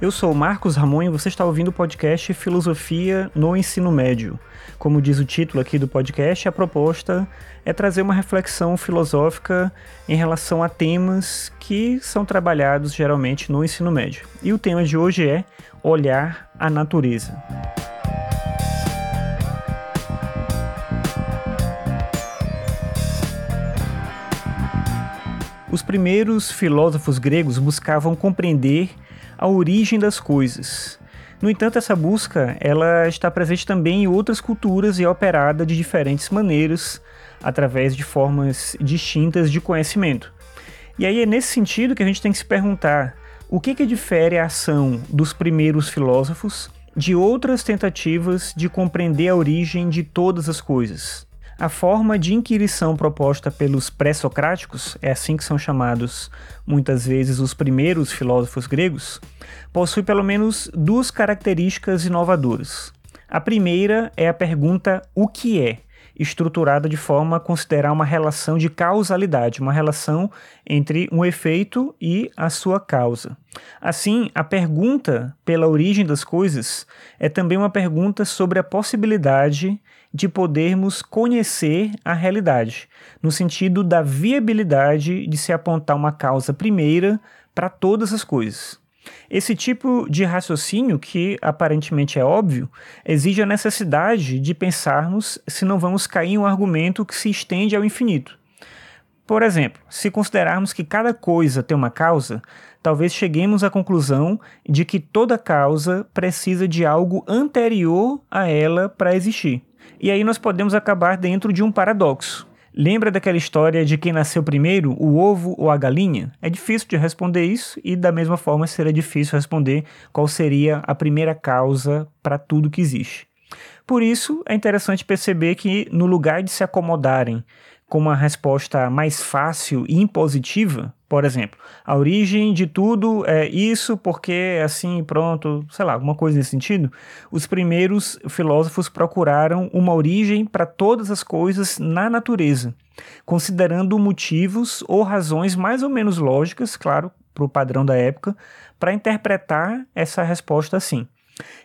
Eu sou Marcos Ramon e você está ouvindo o podcast Filosofia no Ensino Médio. Como diz o título aqui do podcast, a proposta é trazer uma reflexão filosófica em relação a temas que são trabalhados geralmente no ensino médio. E o tema de hoje é olhar a natureza. Os primeiros filósofos gregos buscavam compreender a origem das coisas. No entanto, essa busca ela está presente também em outras culturas e é operada de diferentes maneiras, através de formas distintas de conhecimento. E aí é nesse sentido que a gente tem que se perguntar o que, que difere a ação dos primeiros filósofos de outras tentativas de compreender a origem de todas as coisas. A forma de inquirição proposta pelos pré-socráticos, é assim que são chamados muitas vezes os primeiros filósofos gregos, possui pelo menos duas características inovadoras. A primeira é a pergunta o que é, estruturada de forma a considerar uma relação de causalidade, uma relação entre um efeito e a sua causa. Assim, a pergunta pela origem das coisas é também uma pergunta sobre a possibilidade de podermos conhecer a realidade, no sentido da viabilidade de se apontar uma causa primeira para todas as coisas. Esse tipo de raciocínio, que aparentemente é óbvio, exige a necessidade de pensarmos se não vamos cair em um argumento que se estende ao infinito. Por exemplo, se considerarmos que cada coisa tem uma causa, talvez cheguemos à conclusão de que toda causa precisa de algo anterior a ela para existir. E aí nós podemos acabar dentro de um paradoxo. Lembra daquela história de quem nasceu primeiro, o ovo ou a galinha? É difícil de responder isso e da mesma forma seria difícil responder qual seria a primeira causa para tudo que existe. Por isso, é interessante perceber que no lugar de se acomodarem com uma resposta mais fácil e impositiva, por exemplo, a origem de tudo é isso porque assim, pronto, sei lá, alguma coisa nesse sentido. Os primeiros filósofos procuraram uma origem para todas as coisas na natureza, considerando motivos ou razões mais ou menos lógicas, claro, para o padrão da época, para interpretar essa resposta assim.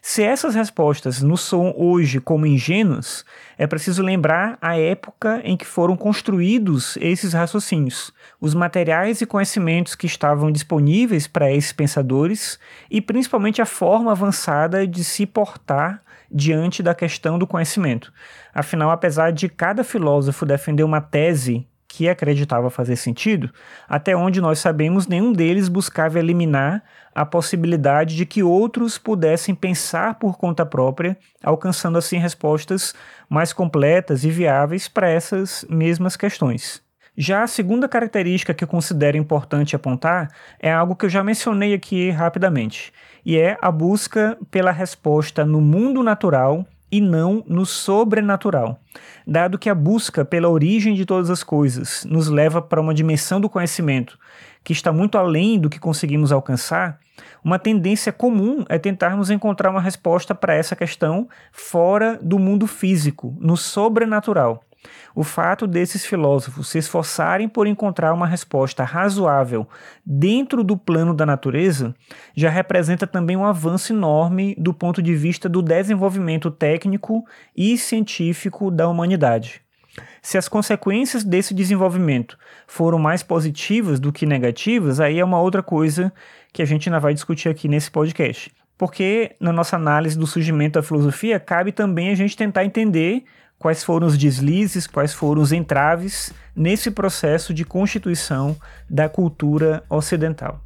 Se essas respostas nos soam hoje como ingênuas, é preciso lembrar a época em que foram construídos esses raciocínios, os materiais e conhecimentos que estavam disponíveis para esses pensadores e principalmente a forma avançada de se portar diante da questão do conhecimento. Afinal, apesar de cada filósofo defender uma tese que acreditava fazer sentido, até onde nós sabemos, nenhum deles buscava eliminar a possibilidade de que outros pudessem pensar por conta própria, alcançando assim respostas mais completas e viáveis para essas mesmas questões. Já a segunda característica que eu considero importante apontar é algo que eu já mencionei aqui rapidamente, e é a busca pela resposta no mundo natural e não no sobrenatural. Dado que a busca pela origem de todas as coisas nos leva para uma dimensão do conhecimento que está muito além do que conseguimos alcançar, uma tendência comum é tentarmos encontrar uma resposta para essa questão fora do mundo físico, no sobrenatural. O fato desses filósofos se esforçarem por encontrar uma resposta razoável dentro do plano da natureza já representa também um avanço enorme do ponto de vista do desenvolvimento técnico e científico da humanidade. Se as consequências desse desenvolvimento foram mais positivas do que negativas, aí é uma outra coisa que a gente ainda vai discutir aqui nesse podcast. Porque na nossa análise do surgimento da filosofia, cabe também a gente tentar entender quais foram os deslizes, quais foram os entraves nesse processo de constituição da cultura ocidental.